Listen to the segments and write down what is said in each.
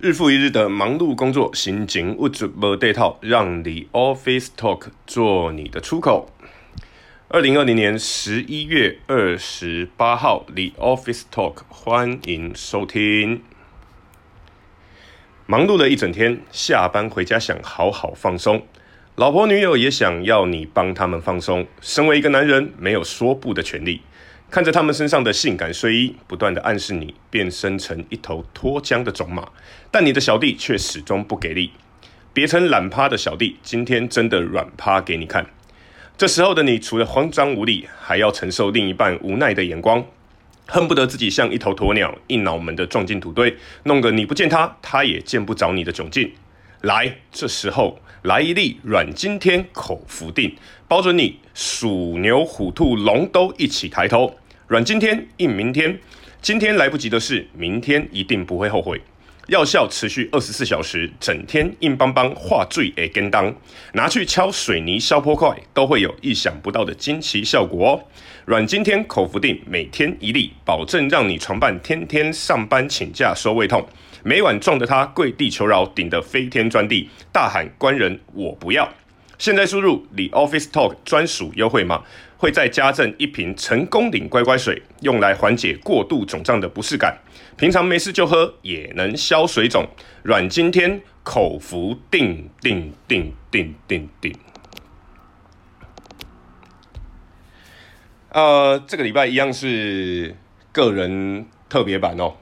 日复一日的忙碌工作，心情无处无地讨，让你 Office Talk 做你的出口。二零二零年十一月二十八号，The Office Talk，欢迎收听。忙碌了一整天，下班回家想好好放松，老婆女友也想要你帮他们放松。身为一个男人，没有说不的权利。看着他们身上的性感睡衣，不断的暗示你变身成一头脱缰的种马，但你的小弟却始终不给力。别称懒趴的小弟，今天真的软趴给你看。这时候的你，除了慌张无力，还要承受另一半无奈的眼光，恨不得自己像一头鸵鸟，一脑门的撞进土堆，弄得你不见他，他也见不着你的窘境。来，这时候来一粒阮经天口服定，包准你鼠牛虎兔龙都一起抬头。阮经天硬明天，今天来不及的事，明天一定不会后悔。药效持续二十四小时，整天硬邦邦化醉诶跟当，拿去敲水泥消波块，都会有意想不到的惊奇效果哦。阮经天口服定，每天一粒，保证让你床伴天天上班请假收胃痛。每晚撞得他跪地求饶，顶得飞天钻地，大喊官人我不要。现在输入李 Office Talk 专属优惠码，会再加赠一瓶成功岭乖乖水，用来缓解过度肿胀的不适感。平常没事就喝，也能消水肿。阮经天口服定定定定定定。呃，这个礼拜一样是个人特别版哦。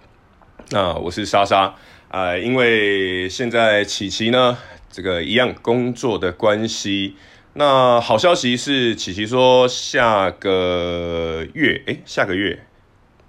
那、我是莎莎，呃，因为现在琪琪呢，这个一样工作的关系。那好消息是，琪琪说下个月，诶，下个月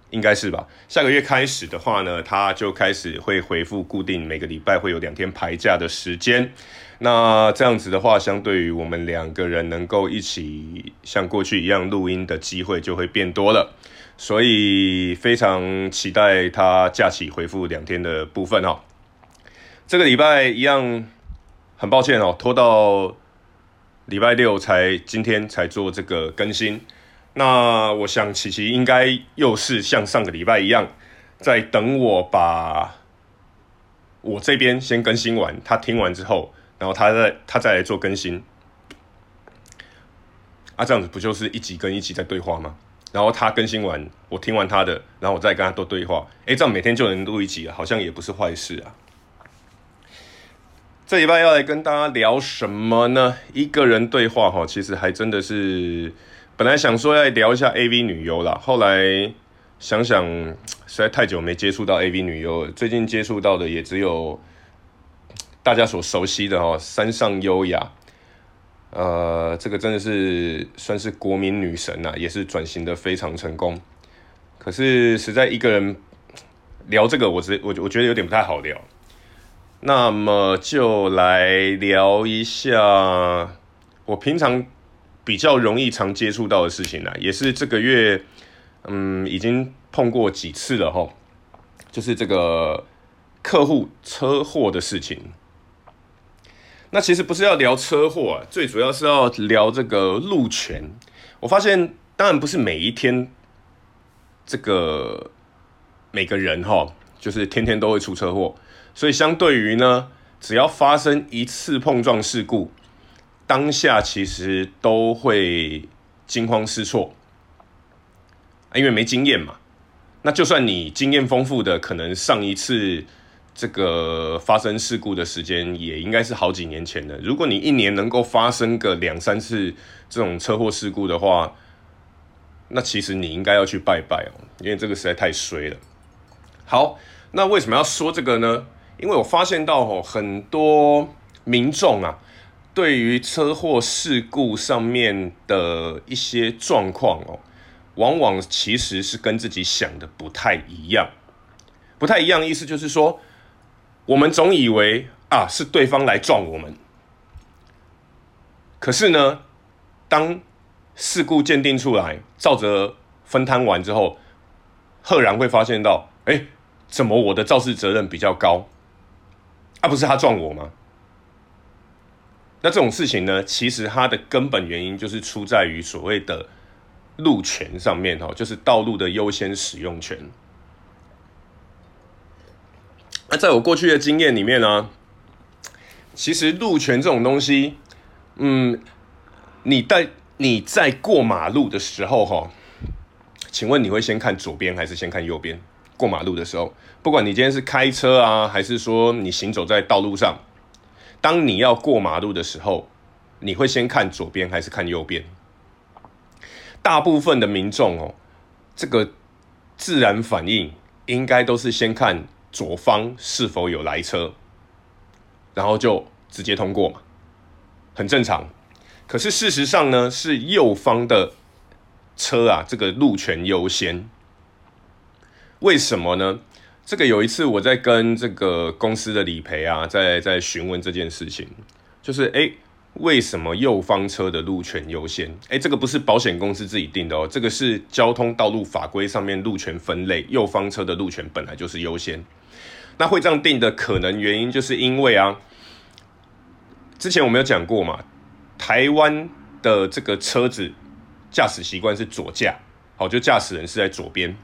应该是吧？下个月开始的话呢，他就开始会回复固定每个礼拜会有两天排假的时间。那这样子的话，相对于我们两个人能够一起像过去一样录音的机会就会变多了。所以非常期待他假期回复两天的部分哦。这个礼拜一样，很抱歉哦，拖到礼拜六才今天才做这个更新。那我想琪琪应该又是像上个礼拜一样，在等我把我这边先更新完，他听完之后，然后他再他再来做更新。啊，这样子不就是一集跟一集在对话吗？然后他更新完，我听完他的，然后我再跟他多对话。诶，这样每天就能录一集，好像也不是坏事啊。这礼拜要来跟大家聊什么呢？一个人对话哈，其实还真的是，本来想说要聊一下 AV 女优啦，后来想想实在太久没接触到 AV 女优了，最近接触到的也只有大家所熟悉的哈，山上优雅。呃，这个真的是算是国民女神呐、也是转型的非常成功。可是实在一个人聊这个，我觉我我觉得有点不太好聊。那么就来聊一下我平常比较容易常接触到的事情啦，也是这个月嗯已经碰过几次了哈，就是这个客户车祸的事情。那其实不是要聊车祸，最主要是要聊这个路权。我发现，当然不是每一天，这个每个人哈，就是天天都会出车祸。所以相对于呢，只要发生一次碰撞事故，当下其实都会惊慌失措，因为没经验嘛。那就算你经验丰富的，可能上一次。这个发生事故的时间也应该是好几年前的。如果你一年能够发生个两三次这种车祸事故的话，那其实你应该要去拜拜哦，因为这个实在太衰了。好，那为什么要说这个呢？因为我发现到哦，很多民众啊，对于车祸事故上面的一些状况哦，往往其实是跟自己想的不太一样。不太一样意思就是说。我们总以为啊，是对方来撞我们，可是呢，当事故鉴定出来，照着分摊完之后，赫然会发现到，哎，怎么我的肇事责任比较高？啊，不是他撞我吗？那这种事情呢，其实它的根本原因就是出在于所谓的路权上面，就是道路的优先使用权。那在我过去的经验里面呢，其实路权这种东西，嗯，你在你在过马路的时候，哈，请问你会先看左边还是先看右边？过马路的时候，不管你今天是开车啊，还是说你行走在道路上，当你要过马路的时候，你会先看左边还是看右边？大部分的民众哦，这个自然反应应该都是先看左方是否有来车。然后就直接通过嘛，很正常。可是事实上呢，是右方的车啊，这个路权优先。为什么呢？这个有一次我在跟这个公司的理赔啊，在在询问这件事情，就是诶，为什么右方车的路权优先？诶，这个不是保险公司自己定的哦，这个是交通道路法规上面路权分类，右方车的路权本来就是优先。那会这样定的可能原因，就是因为啊。之前我们有讲过嘛，台湾的这个车子驾驶习惯是左驾，好，就驾驶人是在左边，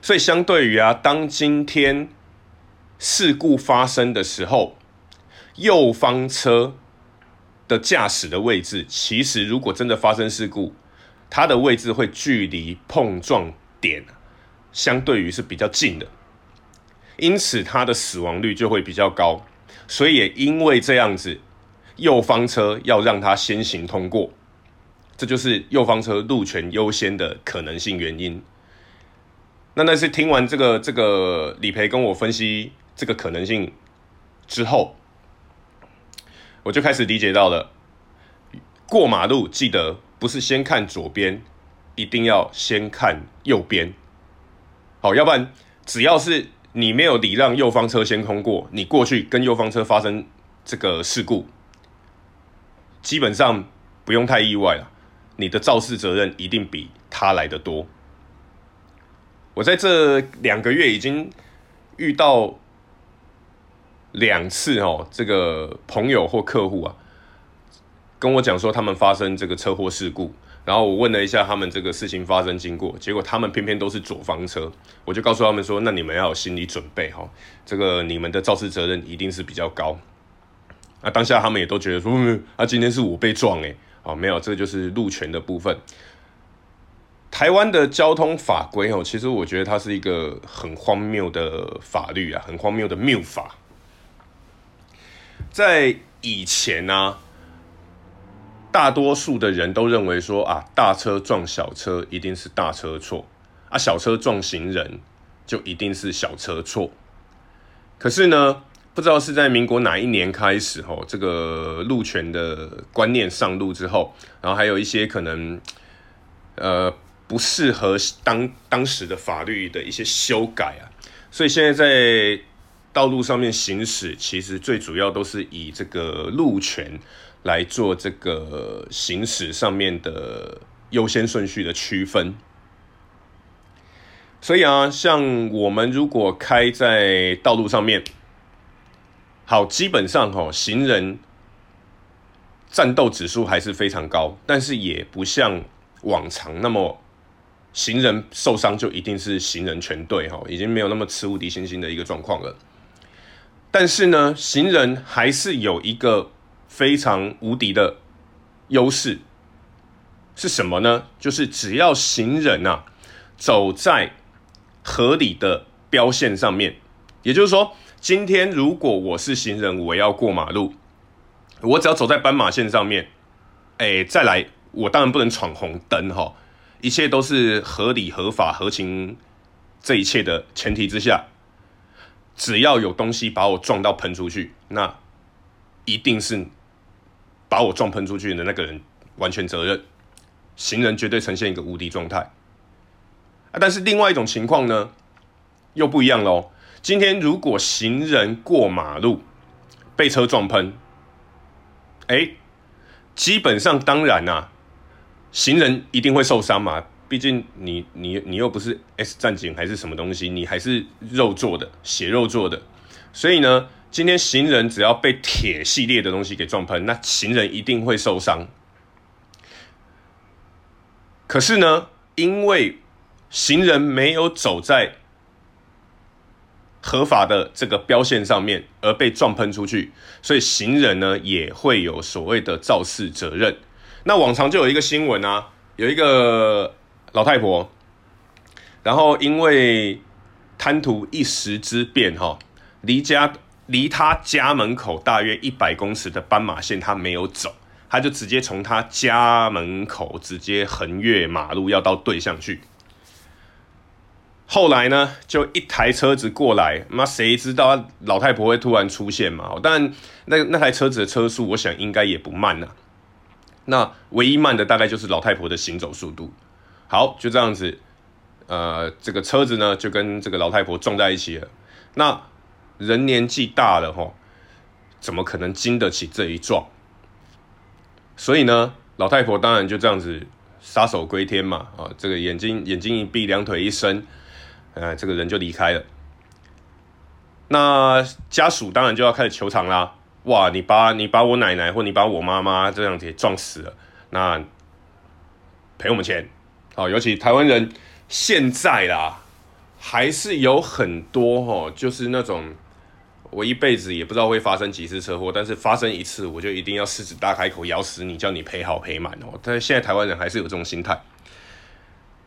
所以相对于啊，当今天事故发生的时候，右方车的驾驶的位置，其实如果真的发生事故，它的位置会距离碰撞点相对于是比较近的，因此它的死亡率就会比较高。所以也因为这样子，右方车要让它先行通过，这就是右方车路权优先的可能性原因。那那是听完这个这个理赔跟我分析这个可能性之后，我就开始理解到了，过马路记得不是先看左边，一定要先看右边。好，要不然只要是。你没有礼让右方车先通过，你过去跟右方车发生这个事故，基本上不用太意外了。你的肇事责任一定比他来的多。我在这两个月已经遇到两次哦，这个朋友或客户啊，跟我讲说他们发生这个车祸事故。然后我问了一下他们这个事情发生经过，结果他们偏偏都是左方车，我就告诉他们说：那你们要有心理准备哈，这个你们的肇事责任一定是比较高。那当下他们也都觉得说：嗯，啊，今天是我被撞诶，哦，没有，这就是路权的部分。台湾的交通法规哦，其实我觉得它是一个很荒谬的法律啊，很荒谬的谬法。在以前呢、啊。大多数的人都认为说啊，大车撞小车一定是大车错，啊，小车撞行人就一定是小车错。可是呢，不知道是在民国哪一年开始吼，这个路权的观念上路之后，然后还有一些可能呃不适合当当时的法律的一些修改啊，所以现在在道路上面行驶，其实最主要都是以这个路权。来做这个行驶上面的优先顺序的区分，所以啊，像我们如果开在道路上面，好，基本上哈，行人战斗指数还是非常高，但是也不像往常那么行人受伤就一定是行人全对哈，已经没有那么吃无敌星星的一个状况了。但是呢，行人还是有一个。非常无敌的优势是什么呢？就是只要行人啊走在合理的标线上面，也就是说，今天如果我是行人，我要过马路，我只要走在斑马线上面，哎，再来，我当然不能闯红灯哈，一切都是合理、合法、合情这一切的前提之下，只要有东西把我撞到喷出去，那一定是。把我撞喷出去的那个人完全责任，行人绝对呈现一个无敌状态。啊，但是另外一种情况呢，又不一样喽。今天如果行人过马路被车撞喷，哎，基本上当然、啊，行人一定会受伤嘛。毕竟你你你又不是 S 战警还是什么东西，你还是肉做的，血肉做的，所以呢。今天行人只要被铁系列的东西给撞喷，那行人一定会受伤。可是呢，因为行人没有走在合法的这个标线上面而被撞喷出去，所以行人呢也会有所谓的肇事责任。那往常就有一个新闻啊，有一个老太婆，然后因为贪图一时之便哈，离家离他家门口大约一百公尺的斑马线，他没有走，他就直接从他家门口直接横越马路要到对向去。后来呢，就一台车子过来，妈谁知道老太婆会突然出现嘛？但那那台车子的车速，我想应该也不慢呐。那唯一慢的大概就是老太婆的行走速度。好，就这样子，呃，这个车子呢就跟这个老太婆撞在一起了。那人年纪大了吼，怎么可能经得起这一撞？所以呢，老太婆当然就这样子撒手归天嘛。啊，这个眼睛眼睛一闭，两腿一伸。呃，这个人就离开了。那家属当然就要开始求偿啦。哇，你把你把我奶奶或你把我妈妈这样子撞死了，那赔我们钱。好，尤其台湾人现在啦，还是有很多哦，就是那种我一辈子也不知道会发生几次车祸，但是发生一次我就一定要狮子大开口咬死你，叫你赔好赔满哦。但是现在台湾人还是有这种心态。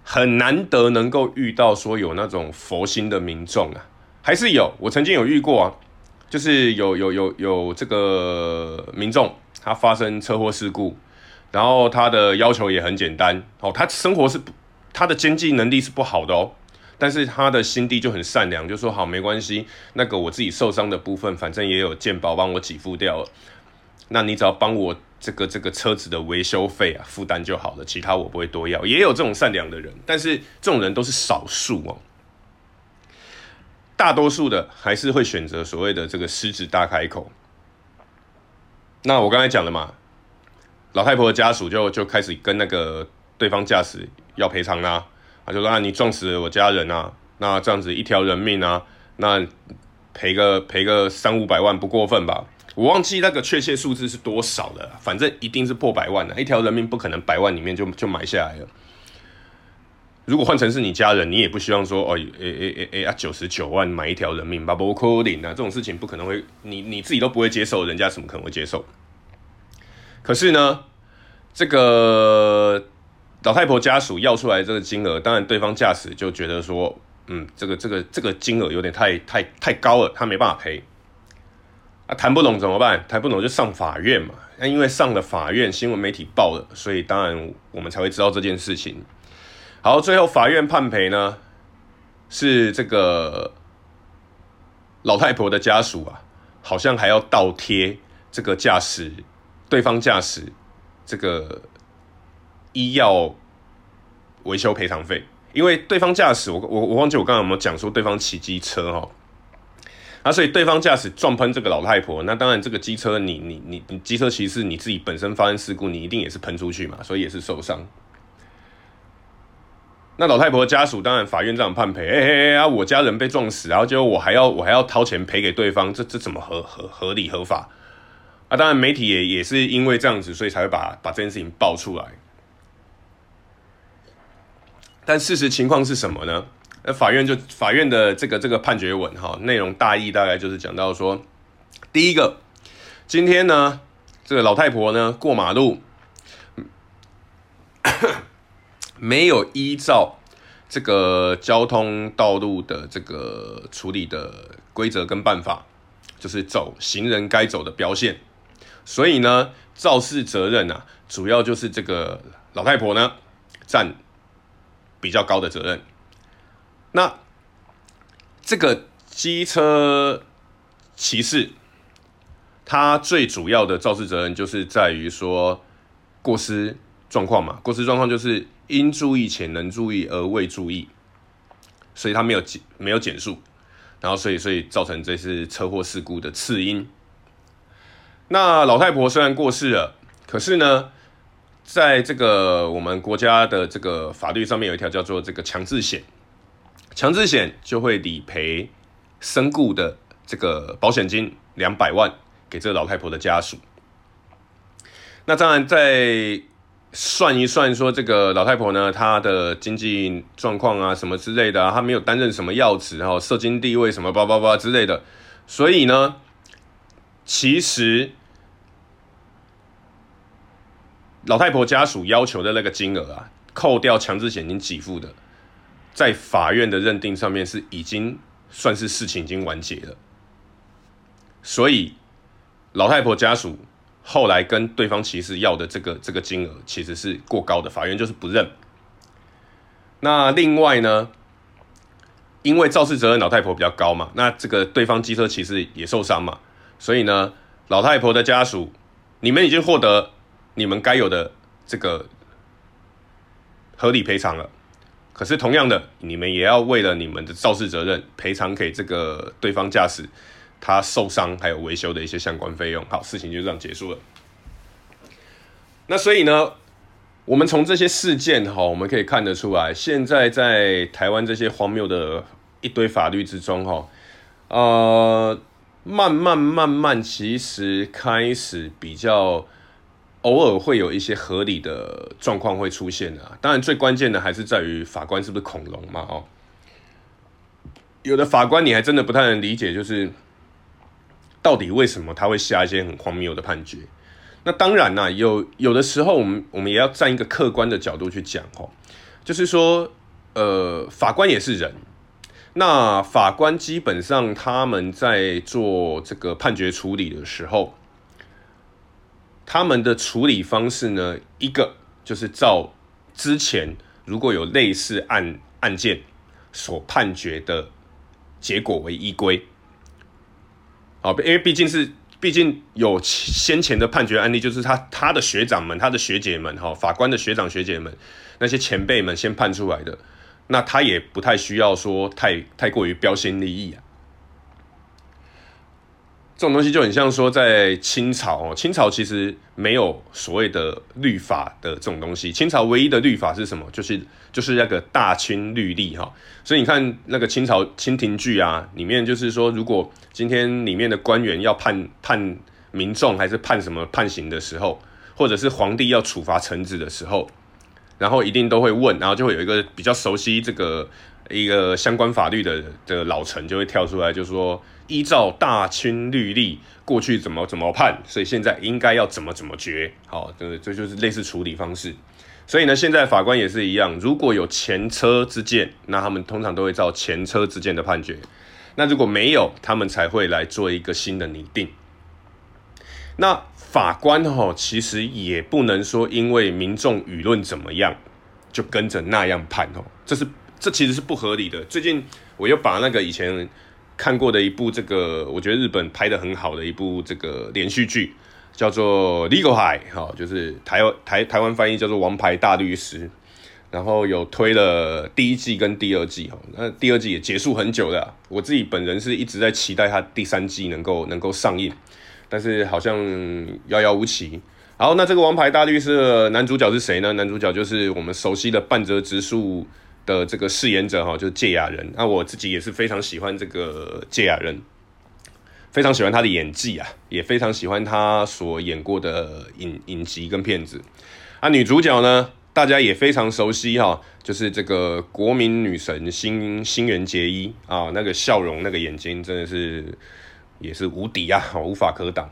很难得能够遇到说有那种佛心的民众啊，还是有，我曾经有遇过啊，就是有有有有这个民众，他发生车祸事故，然后他的要求也很简单，哦，他生活是他的经济能力是不好的哦，但是他的心地就很善良，就说好没关系，那个我自己受伤的部分，反正也有健保帮我给付掉了，那你只要帮我。这个这个车子的维修费啊，负担就好了，其他我不会多要。也有这种善良的人，但是这种人都是少数哦。大多数的还是会选择所谓的这个狮子大开口。那我刚才讲了嘛，老太婆的家属就就开始跟那个对方驾驶要赔偿啦，啊，就说啊，你撞死了我家人啊，那这样子一条人命啊，那赔个赔个三五百万不过分吧？我忘记那个确切数字是多少了，反正一定是破百万的，一条人命不可能百万里面就就买下来了。如果换成是你家人，你也不希望说哦，诶诶诶诶啊，九十九万买一条人命吧，不可能啊，这种事情不可能会，你你自己都不会接受，人家怎么可能会接受？可是呢，这个老太婆家属要出来这个金额，当然对方驾驶就觉得说，嗯，这个这个这个金额有点太太太高了，他没办法赔。啊，谈不拢怎么办？谈不拢就上法院嘛。那因为上了法院，新闻媒体报了，所以当然我们才会知道这件事情。好，最后法院判赔呢，是这个老太婆的家属啊，好像还要倒贴这个驾驶对方驾驶这个医药维修赔偿费，因为对方驾驶，我我我忘记我刚刚有没有讲说对方骑机车哈。啊，所以对方驾驶撞喷这个老太婆，那当然这个机车你你你你机车骑士你自己本身发生事故，你一定也是喷出去嘛，所以也是受伤。那老太婆的家属当然法院这样判赔，哎哎哎啊，我家人被撞死，然后结果我还要我还要掏钱赔给对方，这这怎么合合合理合法？啊，当然媒体也也是因为这样子，所以才会把把这件事情爆出来。但事实情况是什么呢？那法院就法院的这个这个判决文哈，内容大意大概就是讲到说，第一个，今天呢，这个老太婆呢过马路，没有依照这个交通道路的这个处理的规则跟办法，就是走行人该走的标线，所以呢，肇事责任啊，主要就是这个老太婆呢占比较高的责任。那这个机车骑士，他最主要的肇事责任就是在于说过失状况嘛，过失状况就是应注意且能注意而未注意，所以他没有减没有减速，然后所以所以造成这次车祸事故的次因。那老太婆虽然过世了，可是呢，在这个我们国家的这个法律上面有一条叫做这个强制险。强制险就会理赔身故的这个保险金两百万给这个老太婆的家属。那当然，在算一算，说这个老太婆呢，她的经济状况啊，什么之类的，她没有担任什么要职，然后社经地位什么叭叭叭之类的，所以呢，其实老太婆家属要求的那个金额啊，扣掉强制险金给付的，在法院的认定上面是已经算是事情已经完结了，所以老太婆家属。后来跟对方其实要的这个这个金额其实是过高的，法院就是不认。那另外呢，因为肇事责任老太婆比较高嘛，那这个对方机车骑士也受伤嘛，所以呢，老太婆的家属，你们已经获得你们该有的这个合理赔偿了。可是同样的，你们也要为了你们的肇事责任赔偿给这个对方驾驶。他受伤还有维修的一些相关费用，好，事情就这样结束了。那所以呢，我们从这些事件哈，我们可以看得出来，现在在台湾这些荒谬的一堆法律之中哈，呃，慢慢慢慢，其实开始比较偶尔会有一些合理的状况会出现啊。当然，最关键的还是在于法官是不是恐龙嘛？哦，有的法官你还真的不太能理解，就是。到底为什么他会下一些很荒谬的判决？那当然啦，有有的时候我们我们也要站一个客观的角度去讲哦，就是说，呃，法官也是人，那法官基本上他们在做这个判决处理的时候，他们的处理方式呢，一个就是照之前如果有类似案案件所判决的结果为依归。好，因为毕竟是，毕竟有先前的判决案例，就是他他的学长们、他的学姐们，哈，法官的学长学姐们，那些前辈们先判出来的，那他也不太需要说太太过于标新立异啊。这种东西就很像说，在清朝哦，清朝其实没有所谓的律法的这种东西。清朝唯一的律法是什么？就是就是那个大清律例哈。所以你看那个清朝清廷剧啊，里面就是说，如果今天里面的官员要判判民众还是判什么判刑的时候，或者是皇帝要处罚臣子的时候，然后一定都会问，然后就会有一个比较熟悉这个一个相关法律的的老臣就会跳出来，就说。依照大清律例，过去怎么怎么判，所以现在应该要怎么怎么决。好，这这就是类似处理方式。所以呢，现在法官也是一样，如果有前车之鉴，那他们通常都会照前车之鉴的判决。那如果没有，他们才会来做一个新的拟定。那法官哈，其实也不能说因为民众舆论怎么样，就跟着那样判哦。这是这其实是不合理的。最近我又把那个以前。看过的一部这个，我觉得日本拍得很好的一部这个连续剧，叫做《Legal High》哈，就是台湾台台湾翻译叫做《王牌大律师》，然后有推了第一季跟第二季哈，那第二季也结束很久了，我自己本人是一直在期待它第三季能够能够上映，但是好像遥遥无期。好，那这个《王牌大律师》的男主角是谁呢？男主角就是我们熟悉的半泽直树。的这个饰演者哈，就是堺雅人。那我自己也是非常喜欢这个堺雅人，非常喜欢他的演技啊，也非常喜欢他所演过的影影集跟片子。啊，女主角呢，大家也非常熟悉哈，就是这个国民女神新新垣结衣啊，那个笑容，那个眼睛真的是也是无敌啊，无法可挡。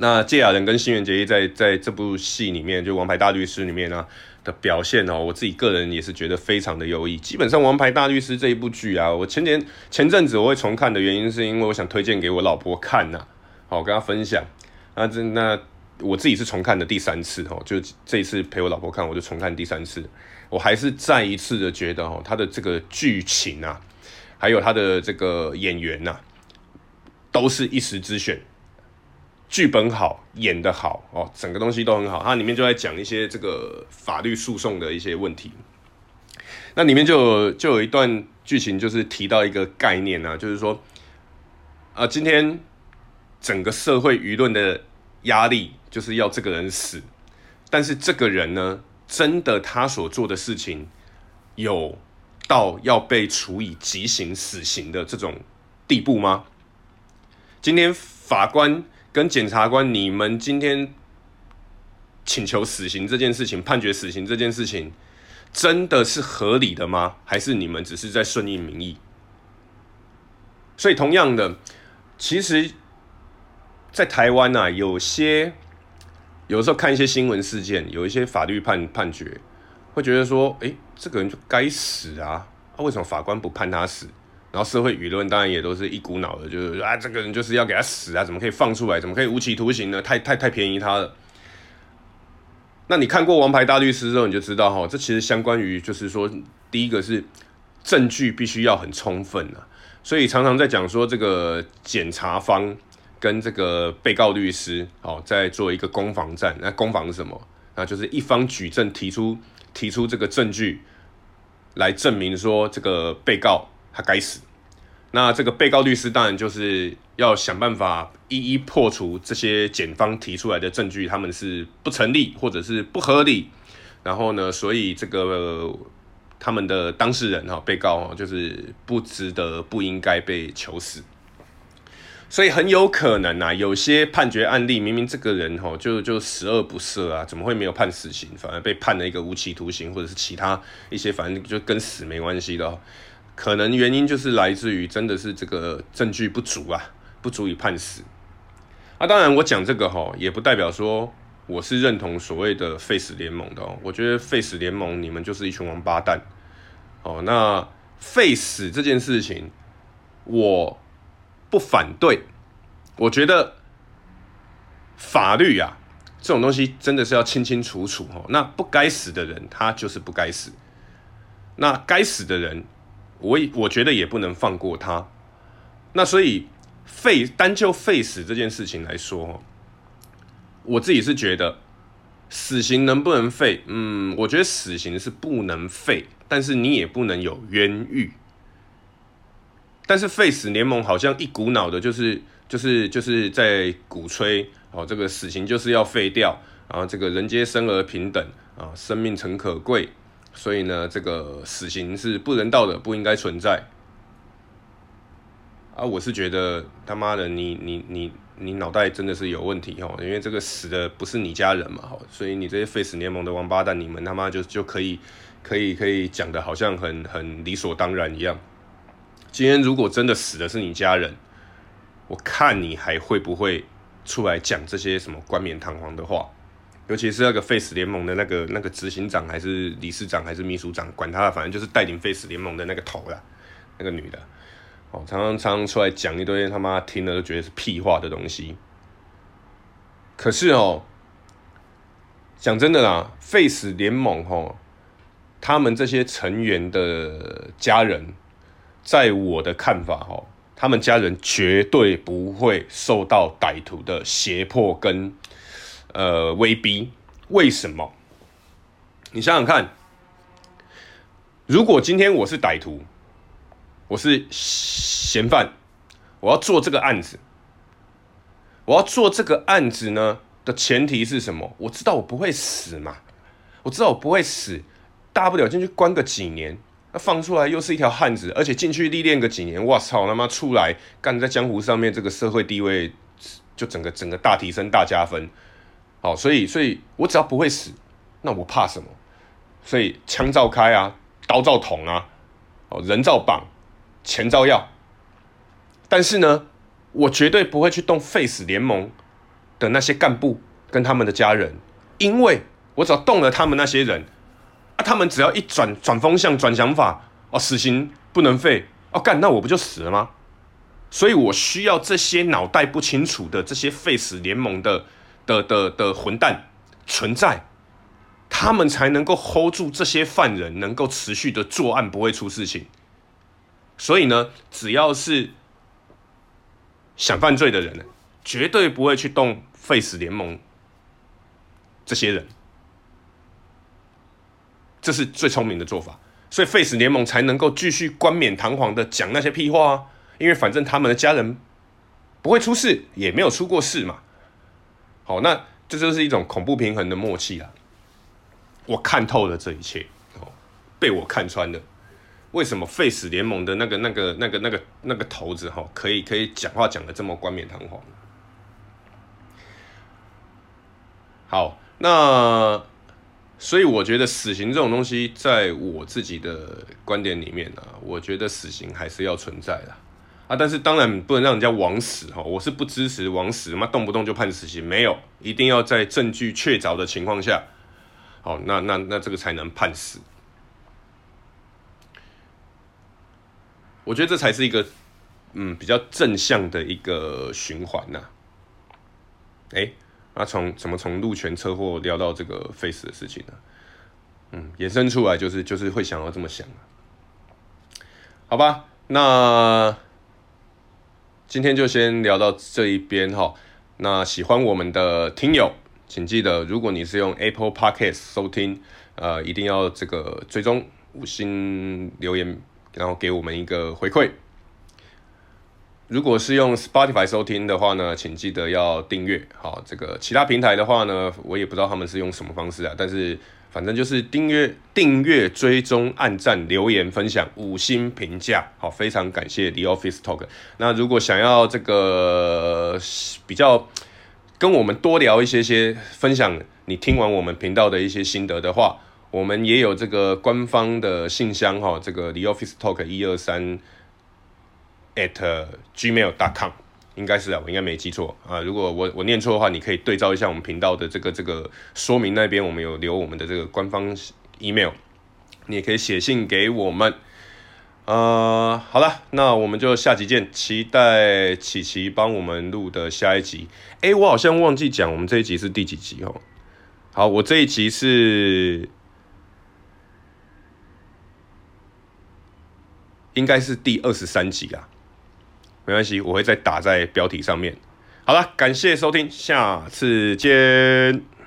那堺雅人跟新垣结衣在在这部戏里面，就《王牌大律师》里面呢。的表现哦，我自己个人也是觉得非常的优异。基本上《王牌大律师》这一部剧啊，我前年前阵子我会重看的原因，是因为我想推荐给我老婆看呐、啊，好跟她分享。那这那我自己是重看的第三次哦，就这一次陪我老婆看，我就重看第三次。我还是再一次的觉得哦，他的这个剧情啊，还有他的这个演员呐、都是一时之选。剧本好，演得好哦，整个东西都很好。它里面就在讲一些这个法律诉讼的一些问题。那里面就有就有一段剧情，就是提到一个概念啊，就是说，啊，今天整个社会舆论的压力就是要这个人死，但是这个人呢，真的他所做的事情有到要被处以极刑死刑的这种地步吗？今天法官。跟检察官，你们今天请求死刑这件事情，判决死刑这件事情，真的是合理的吗？还是你们只是在顺应民意？所以，同样的，其实，在台湾啊，有些有时候看一些新闻事件，有一些法律判判决，会觉得说，哎，这个人就该死啊！啊，为什么法官不判他死？然后社会舆论当然也都是一股脑的，就是啊，这个人就是要给他死啊，怎么可以放出来？怎么可以无期徒刑呢？太太太便宜他了。那你看过《王牌大律师》之后，你就知道哈，这其实相关于就是说，第一个是证据必须要很充分啊，所以常常在讲说这个检察方跟这个被告律师哦，在做一个攻防战。那攻防是什么？那就是一方举证提出提出这个证据来证明说这个被告。他该死。那这个被告律师当然就是要想办法一一破除这些检方提出来的证据，他们是不成立或者是不合理。然后呢，所以这个他们的当事人哈，被告哈，就是不值得、不应该被求死。所以很有可能啊，有些判决案例明明这个人哈就就十恶不赦啊，怎么会没有判死刑，反而被判了一个无期徒刑，或者是其他一些反正就跟死没关系的。可能原因就是来自于真的是这个证据不足啊，不足以判死。啊，当然我讲这个哈，也不代表说我是认同所谓的废死联盟的哦。我觉得废死联盟你们就是一群王八蛋。哦，那废死这件事情我不反对，我觉得法律啊这种东西真的是要清清楚楚哦。那不该死的人他就是不该死，那该死的人。我我觉得也不能放过他，那所以废单就废死这件事情来说，我自己是觉得死刑能不能废？嗯，我觉得死刑是不能废，但是你也不能有冤狱。但是废死联盟好像一股脑的，就是就是就是在鼓吹哦，这个死刑就是要废掉，然后这个人皆生而平等啊，生命诚可贵。所以呢，这个死刑是不人道的，不应该存在。啊，我是觉得他妈的你，你你你脑袋真的是有问题哦，因为这个死的不是你家人嘛，所以你这些废死联盟的王八蛋，你们他妈就就可以可以可以讲的好像很很理所当然一样。今天如果真的死的是你家人，我看你还会不会出来讲这些什么冠冕堂皇的话？尤其是那个 Face 联盟的那个那个执行长还是理事长还是秘书长，管他，反正就是带领 Face 联盟的那个头啦，那个女的，哦，常常常常出来讲一堆他妈听了都觉得是屁话的东西。可是哦，讲真的啦，，Face 联盟哦，他们这些成员的家人，在我的看法哦，他们家人绝对不会受到歹徒的胁迫跟。呃，威逼？为什么？你想想看，如果今天我是歹徒，我是嫌犯，我要做这个案子，我要做这个案子呢的前提是什么？我知道我不会死嘛，我知道我不会死，大不了进去关个几年，那放出来又是一条汉子，而且进去历练个几年，我操他妈出来干在江湖上面，这个社会地位就整个整个大提升、大加分。好，所以，所以我只要不会死，那我怕什么？所以枪照开啊，刀照捅啊，哦，人照绑，钱照要。但是呢，我绝对不会去动废死联盟的那些干部跟他们的家人，因为我只要动了他们那些人，啊，他们只要一转转方向、转想法，哦，死刑不能废，哦，干，那我不就死了吗？所以我需要这些脑袋不清楚的这些废死联盟的。的的的混蛋存在，他们才能够 hold 住这些犯人，能够持续的作案，不会出事情。所以呢，只要是想犯罪的人，绝对不会去动 Face 联盟这些人，这是最聪明的做法。所以 Face 联盟才能够继续冠冕堂皇的讲那些屁话，因为反正他们的家人不会出事，也没有出过事嘛。好，那这就是一种恐怖平衡的默契啊！我看透了这一切，哦，被我看穿了。为什么废死联盟的那个、那个、那个、那个、那个头子哈，可以可以讲话讲的这么冠冕堂皇？好，那所以我觉得死刑这种东西，在我自己的观点里面呢、啊，我觉得死刑还是要存在的啊。但是当然不能让人家枉死哈，我是不支持枉死，嘛动不动就判死刑，没有，一定要在证据确凿的情况下，好，那那那这个才能判死。我觉得这才是一个嗯比较正向的一个循环呐、哎、那从怎么从路权车祸聊到这个 Face 的事情呢？嗯，衍生出来就是就是会想要这么想，好吧？那今天就先聊到这一边哈。那喜欢我们的听友，请记得，如果你是用 Apple Podcast 收听，呃，一定要这个追踪五星留言，然后给我们一个回馈。如果是用 Spotify 收听的话呢，请记得要订阅。好，这个其他平台的话呢，我也不知道他们是用什么方式啊，但是反正就是订阅、订阅、追踪、按赞、留言、分享、五星评价。好，非常感谢 The Office Talk。那如果想要这个比较跟我们多聊一些些，分享你听完我们频道的一些心得的话，我们也有这个官方的信箱哈，这个 The Office Talk 一二三。at gmail.com 应该是啊，我应该没记错啊。如果我我念错的话，你可以对照一下我们频道的这个这个说明那边，我们有留我们的这个官方 email，你也可以写信给我们。呃，好了，那我们就下集见，期待琪琪帮我们录的下一集。哎，我好像忘记讲，我们这一集是第几集哦？好，我这一集是。应该是第二十三集啊。没关系，我会再打在标题上面。好了，感谢收听，下次见。